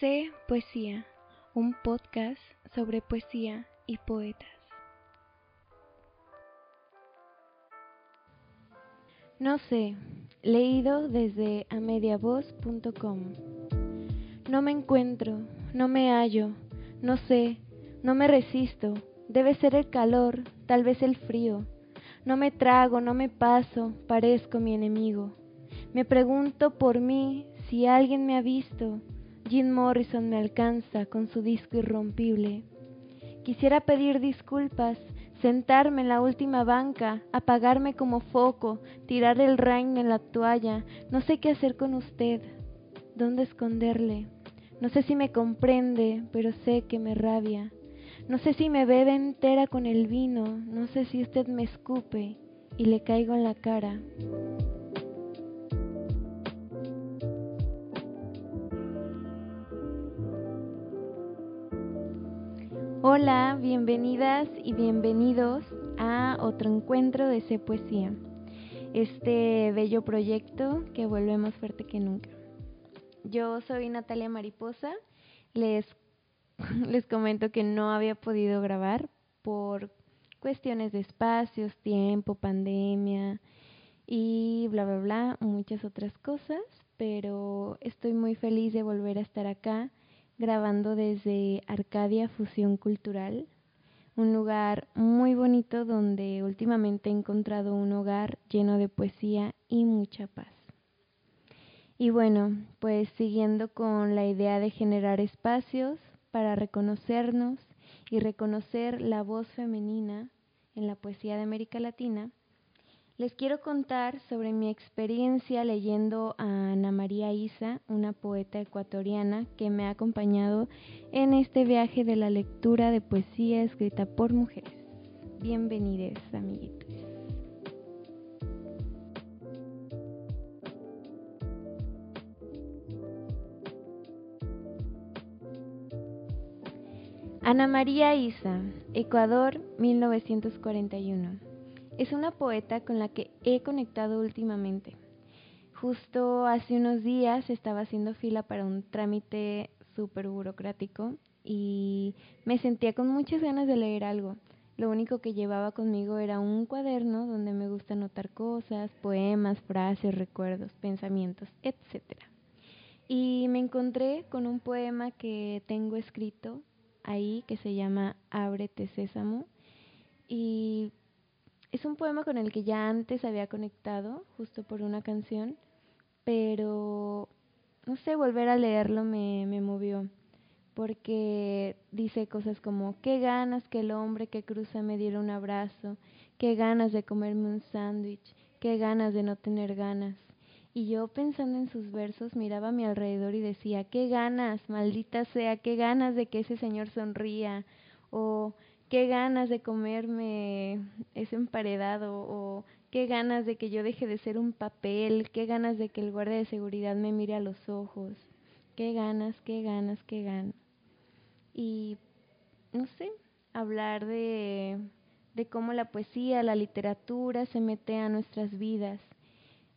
Sé Poesía, un podcast sobre poesía y poetas. No sé, leído desde amediavoz.com. No me encuentro, no me hallo, no sé, no me resisto. Debe ser el calor, tal vez el frío. No me trago, no me paso, parezco mi enemigo. Me pregunto por mí si alguien me ha visto. Jim Morrison me alcanza con su disco irrompible. Quisiera pedir disculpas, sentarme en la última banca, apagarme como foco, tirar el rain en la toalla. No sé qué hacer con usted, dónde esconderle. No sé si me comprende, pero sé que me rabia. No sé si me bebe entera con el vino, no sé si usted me escupe y le caigo en la cara. Hola, bienvenidas y bienvenidos a otro encuentro de C Poesía, este bello proyecto que vuelve más fuerte que nunca. Yo soy Natalia Mariposa, les les comento que no había podido grabar por cuestiones de espacios, tiempo, pandemia y bla, bla, bla, muchas otras cosas, pero estoy muy feliz de volver a estar acá grabando desde Arcadia Fusión Cultural, un lugar muy bonito donde últimamente he encontrado un hogar lleno de poesía y mucha paz. Y bueno, pues siguiendo con la idea de generar espacios, para reconocernos y reconocer la voz femenina en la poesía de América Latina, les quiero contar sobre mi experiencia leyendo a Ana María Isa, una poeta ecuatoriana que me ha acompañado en este viaje de la lectura de poesía escrita por mujeres. Bienvenidos, amiguitos. Ana María Isa, Ecuador, 1941. Es una poeta con la que he conectado últimamente. Justo hace unos días estaba haciendo fila para un trámite súper burocrático y me sentía con muchas ganas de leer algo. Lo único que llevaba conmigo era un cuaderno donde me gusta anotar cosas, poemas, frases, recuerdos, pensamientos, etc. Y me encontré con un poema que tengo escrito ahí que se llama Ábrete Sésamo y es un poema con el que ya antes había conectado justo por una canción, pero no sé, volver a leerlo me, movió porque dice cosas como, qué ganas que el hombre que cruza me diera un abrazo, qué ganas de comerme un sándwich, qué ganas de no tener ganas. Y yo pensando en sus versos miraba a mi alrededor y decía, qué ganas, maldita sea, qué ganas de que ese señor sonría, o qué ganas de comerme ese emparedado, o qué ganas de que yo deje de ser un papel, qué ganas de que el guardia de seguridad me mire a los ojos, qué ganas, qué ganas, qué ganas. Y, no sé, hablar de, de cómo la poesía, la literatura se mete a nuestras vidas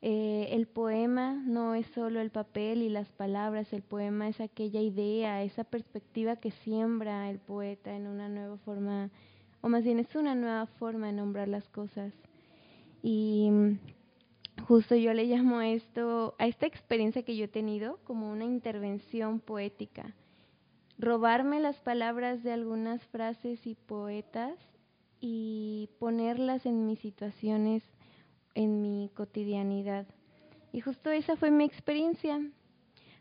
eh, el poema no es solo el papel y las palabras, el poema es aquella idea, esa perspectiva que siembra el poeta en una nueva forma, o más bien es una nueva forma de nombrar las cosas. Y justo yo le llamo a esto, a esta experiencia que yo he tenido como una intervención poética. Robarme las palabras de algunas frases y poetas y ponerlas en mis situaciones en mi cotidianidad. Y justo esa fue mi experiencia.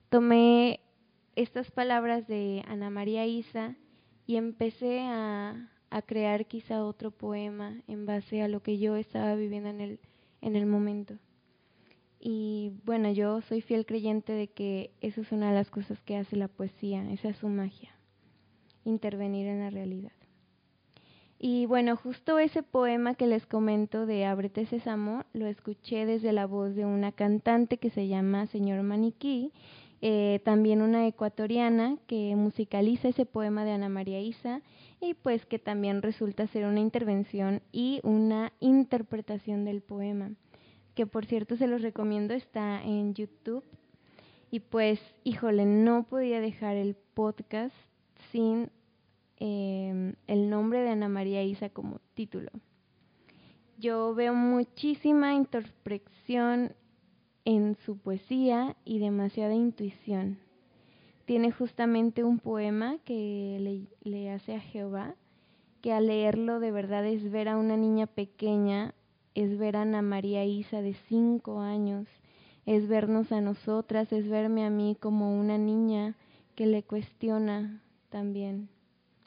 Tomé estas palabras de Ana María Isa y empecé a, a, crear quizá otro poema en base a lo que yo estaba viviendo en el, en el momento. Y bueno, yo soy fiel creyente de que eso es una de las cosas que hace la poesía, esa es su magia, intervenir en la realidad. Y bueno, justo ese poema que les comento de Ábrete Sésamo lo escuché desde la voz de una cantante que se llama Señor Maniquí, eh, también una ecuatoriana que musicaliza ese poema de Ana María Isa y pues que también resulta ser una intervención y una interpretación del poema, que por cierto se los recomiendo, está en YouTube. Y pues, híjole, no podía dejar el podcast sin em, el nombre de Ana María Isa como título. Yo veo muchísima interpretación en su poesía y demasiada intuición. Tiene justamente un poema que le, le hace a Jehová, que al leerlo de verdad es ver a una niña pequeña, es ver a Ana María Isa de cinco años, es vernos a nosotras, es verme a mí como una niña que le cuestiona también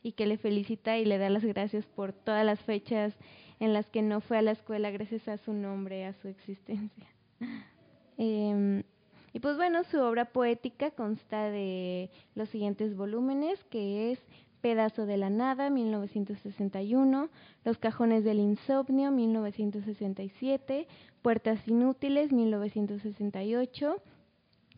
y que le felicita y le da las gracias por todas las fechas en las que no fue a la escuela gracias a su nombre, a su existencia. Em, y pues bueno, su obra poética consta de los siguientes volúmenes, que es Pedazo de la Nada, 1961, Los Cajones del Insomnio, 1967, Puertas Inútiles, 1968,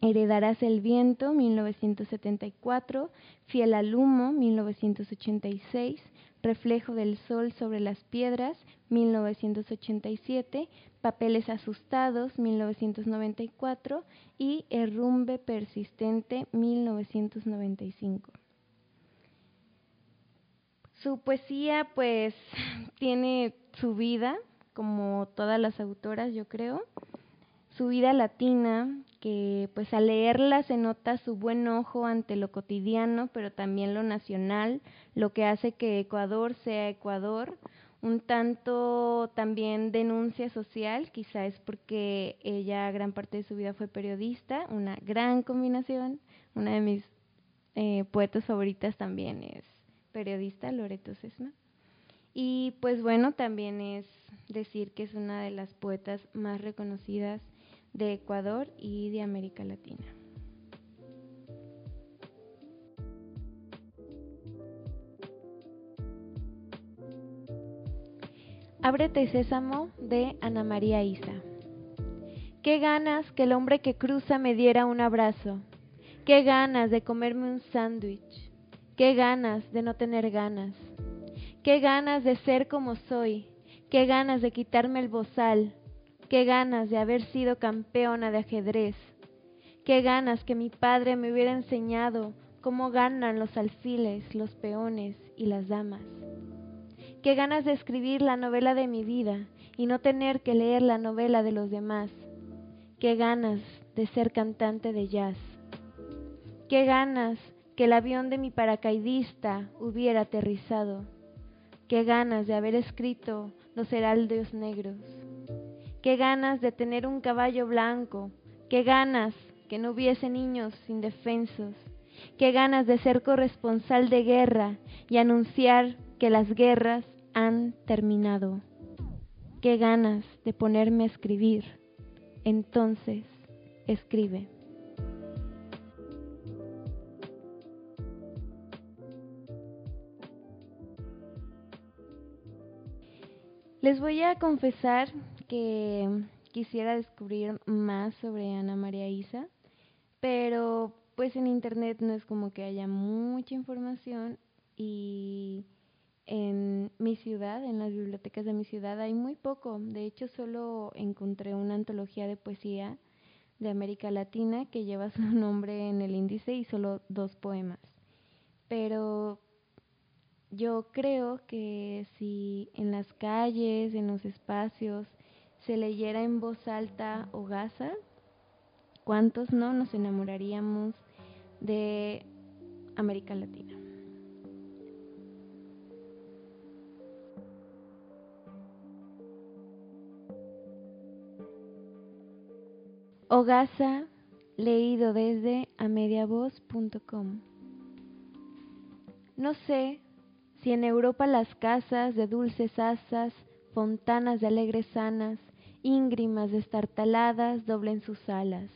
Heredarás el Viento, 1974, Fiel al Humo, 1986, Reflejo del Sol sobre las Piedras, 1987, Papeles Asustados, 1994 y Errumbe Persistente, 1995. Su poesía pues tiene su vida, como todas las autoras yo creo, su vida latina, que pues al leerla se nota su buen ojo ante lo cotidiano, pero también lo nacional, lo que hace que Ecuador sea Ecuador, un tanto también denuncia social, quizá es porque ella gran parte de su vida fue periodista, una gran combinación, una de mis eh, poetas favoritas también es periodista, Loreto Sesma. Y pues bueno, también es decir que es una de las poetas más reconocidas de Ecuador y de América Latina. Ábrete sésamo de Ana María Isa. Qué ganas que el hombre que cruza me diera un abrazo. Qué ganas de comerme un sándwich. Qué ganas de no tener ganas. Qué ganas de ser como soy. Qué ganas de quitarme el bozal Qué ganas de haber sido campeona de ajedrez. Qué ganas que mi padre me hubiera enseñado cómo ganan los alfiles, los peones y las damas. Qué ganas de escribir la novela de mi vida y no tener que leer la novela de los demás. Qué ganas de ser cantante de jazz. Qué ganas que el avión de mi paracaidista hubiera aterrizado. Qué ganas de haber escrito los heraldos negros. Qué ganas de tener un caballo blanco, qué ganas que no hubiese niños indefensos, qué ganas de ser corresponsal de guerra y anunciar que las guerras han terminado, qué ganas de ponerme a escribir. Entonces, escribe. Les voy a confesar que quisiera descubrir más sobre Ana María Isa, pero pues en internet no es como que haya mucha información y en mi ciudad, en las bibliotecas de mi ciudad hay muy poco. De hecho, solo encontré una antología de poesía de América Latina que lleva su nombre en el índice y solo dos poemas. Pero yo creo que si en las calles, en los espacios, se leyera en voz alta Hogaza, ¿cuántos no nos enamoraríamos de América Latina? Hogaza, leído desde amediavoz.com. No sé si en Europa las casas de dulces asas, fontanas de alegres sanas, íngrimas destartaladas doblen sus alas.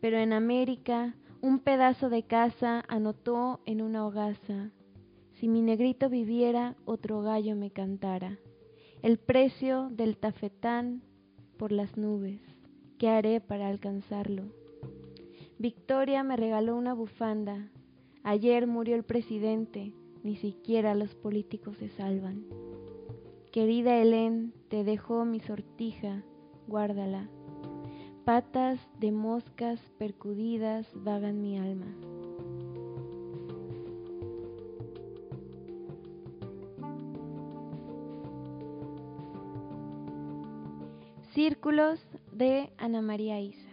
Pero en América un pedazo de casa anotó en una hogaza. Si mi negrito viviera, otro gallo me cantara. El precio del tafetán por las nubes. ¿Qué haré para alcanzarlo? Victoria me regaló una bufanda. Ayer murió el presidente. Ni siquiera los políticos se salvan. Querida Helen, te dejo mi sortija, guárdala. patas de moscas percudidas vagan mi alma. Círculos de Ana María Isa.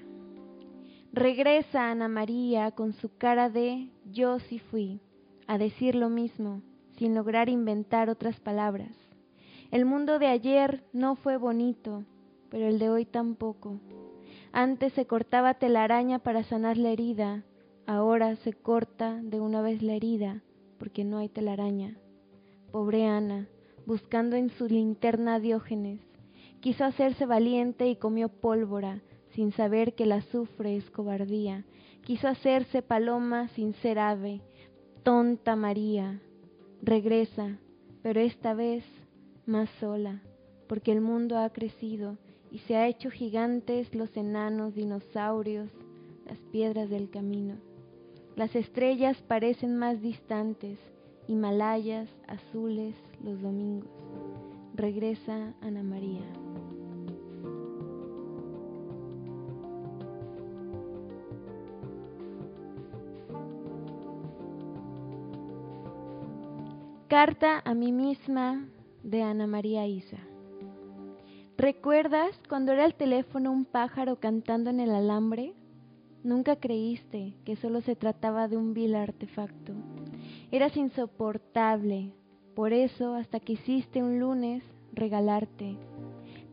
Regresa Ana María con su cara de yo sí fui, a decir lo mismo, sin lograr inventar otras palabras. El mundo de ayer no fue bonito, pero el de hoy tampoco. Antes se cortaba telaraña para sanar la herida, ahora se corta de una vez la herida, porque no hay telaraña. Pobre Ana, buscando en su linterna Diógenes, Quiso hacerse valiente y comió pólvora, sin saber que el azufre es cobardía. Quiso hacerse paloma sin ser ave. Tonta María, regresa, pero esta vez más sola, porque el mundo ha crecido y se ha hecho gigantes los enanos dinosaurios, las piedras del camino. Las estrellas parecen más distantes, Himalayas azules los domingos. Regresa Ana María. Carta a mí misma de Ana María Isa. ¿Recuerdas cuando era el teléfono un pájaro cantando en el alambre? Nunca creíste que solo se trataba de un vil artefacto. Eras insoportable, por eso hasta que hiciste un lunes regalarte.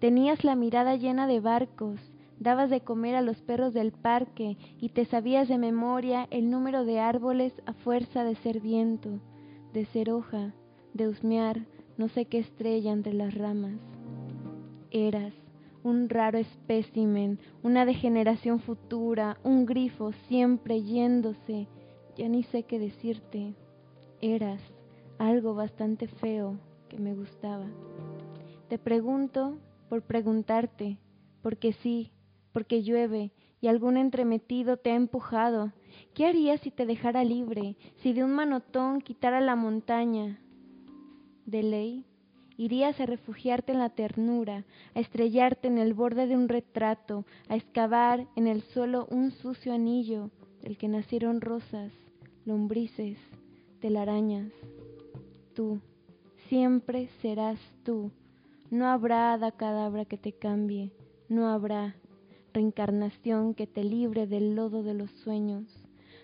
Tenías la mirada llena de barcos, dabas de comer a los perros del parque y te sabías de memoria el número de árboles a fuerza de ser viento de ser hoja, de husmear no sé qué estrella entre las ramas. Eras un raro espécimen, una degeneración futura, un grifo siempre yéndose, ya ni sé qué decirte. Eras algo bastante feo que me gustaba. Te pregunto por preguntarte, porque sí, porque llueve y algún entremetido te ha empujado, ¿Qué harías si te dejara libre, si de un manotón quitara la montaña? De ley, irías a refugiarte en la ternura, a estrellarte en el borde de un retrato, a excavar en el suelo un sucio anillo del que nacieron rosas, lombrices, telarañas. Tú, siempre serás tú. No habrá hada cadabra que te cambie, no habrá reencarnación que te libre del lodo de los sueños.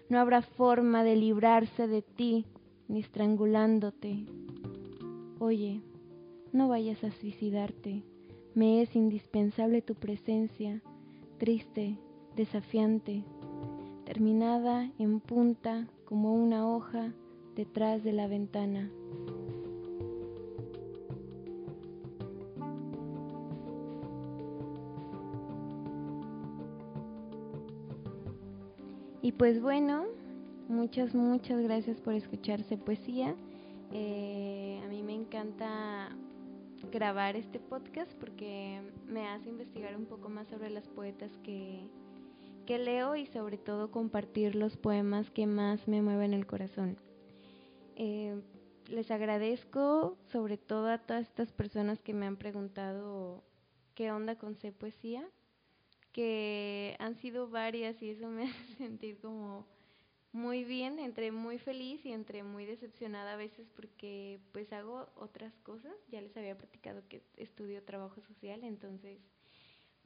No habrá forma de librarse de ti ni estrangulándote. Oye, no vayas a suicidarte. Me es indispensable tu presencia, triste, desafiante, terminada en punta como una hoja detrás de la ventana. Y pues bueno, muchas, muchas gracias por escucharse poesía. Eh, encanta grabar este podcast porque me hace investigar un poco más sobre las poetas que, que leo y sobre todo compartir los poemas que más me mueven el corazón. Eh, les agradezco sobre todo a todas estas personas que me han preguntado qué onda con C Poesía que han sido varias y eso me hace sentir como muy bien, entre muy feliz y entre muy decepcionada a veces porque pues hago otras cosas, ya les había platicado que estudio trabajo social, entonces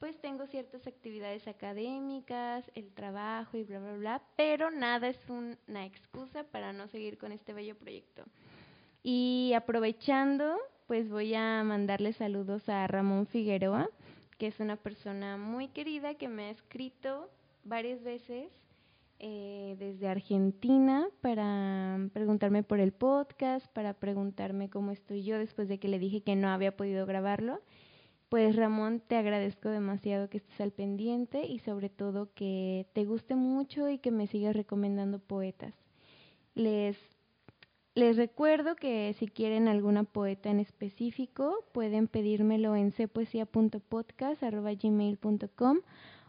pues tengo ciertas actividades académicas, el trabajo y bla, bla, bla, pero nada es una excusa para no seguir con este bello proyecto. Y aprovechando, pues voy a mandarle saludos a Ramón Figueroa, que es una persona muy querida que me ha escrito varias veces eh, desde Argentina para preguntarme por el podcast, para preguntarme cómo estoy yo después de que le dije que no había podido grabarlo. Pues Ramón, te agradezco demasiado que estés al pendiente y sobre todo que te guste mucho y que me sigas recomendando poetas. Les les recuerdo que si quieren alguna poeta en específico, pueden pedírmelo en cepoesia.podcast.gmail.com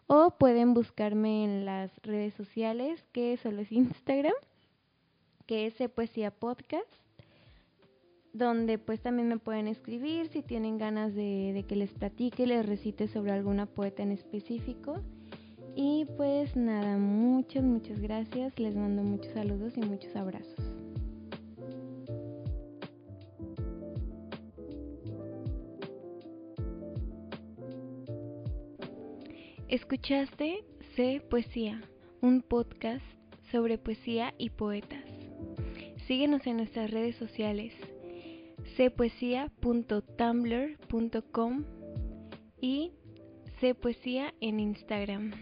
o pueden buscarme en las redes sociales, que solo es Instagram, que es Cepoesia Podcast, donde pues también me pueden escribir si tienen ganas de, de que les platique, les recite sobre alguna poeta en específico. Y pues nada, muchas, muchas gracias. Les mando muchos saludos y muchos abrazos. Escuchaste Sé Poesía, un podcast sobre poesía y poetas. Síguenos en nuestras redes sociales cpoesia.tumblr.com y cpoesía en Instagram.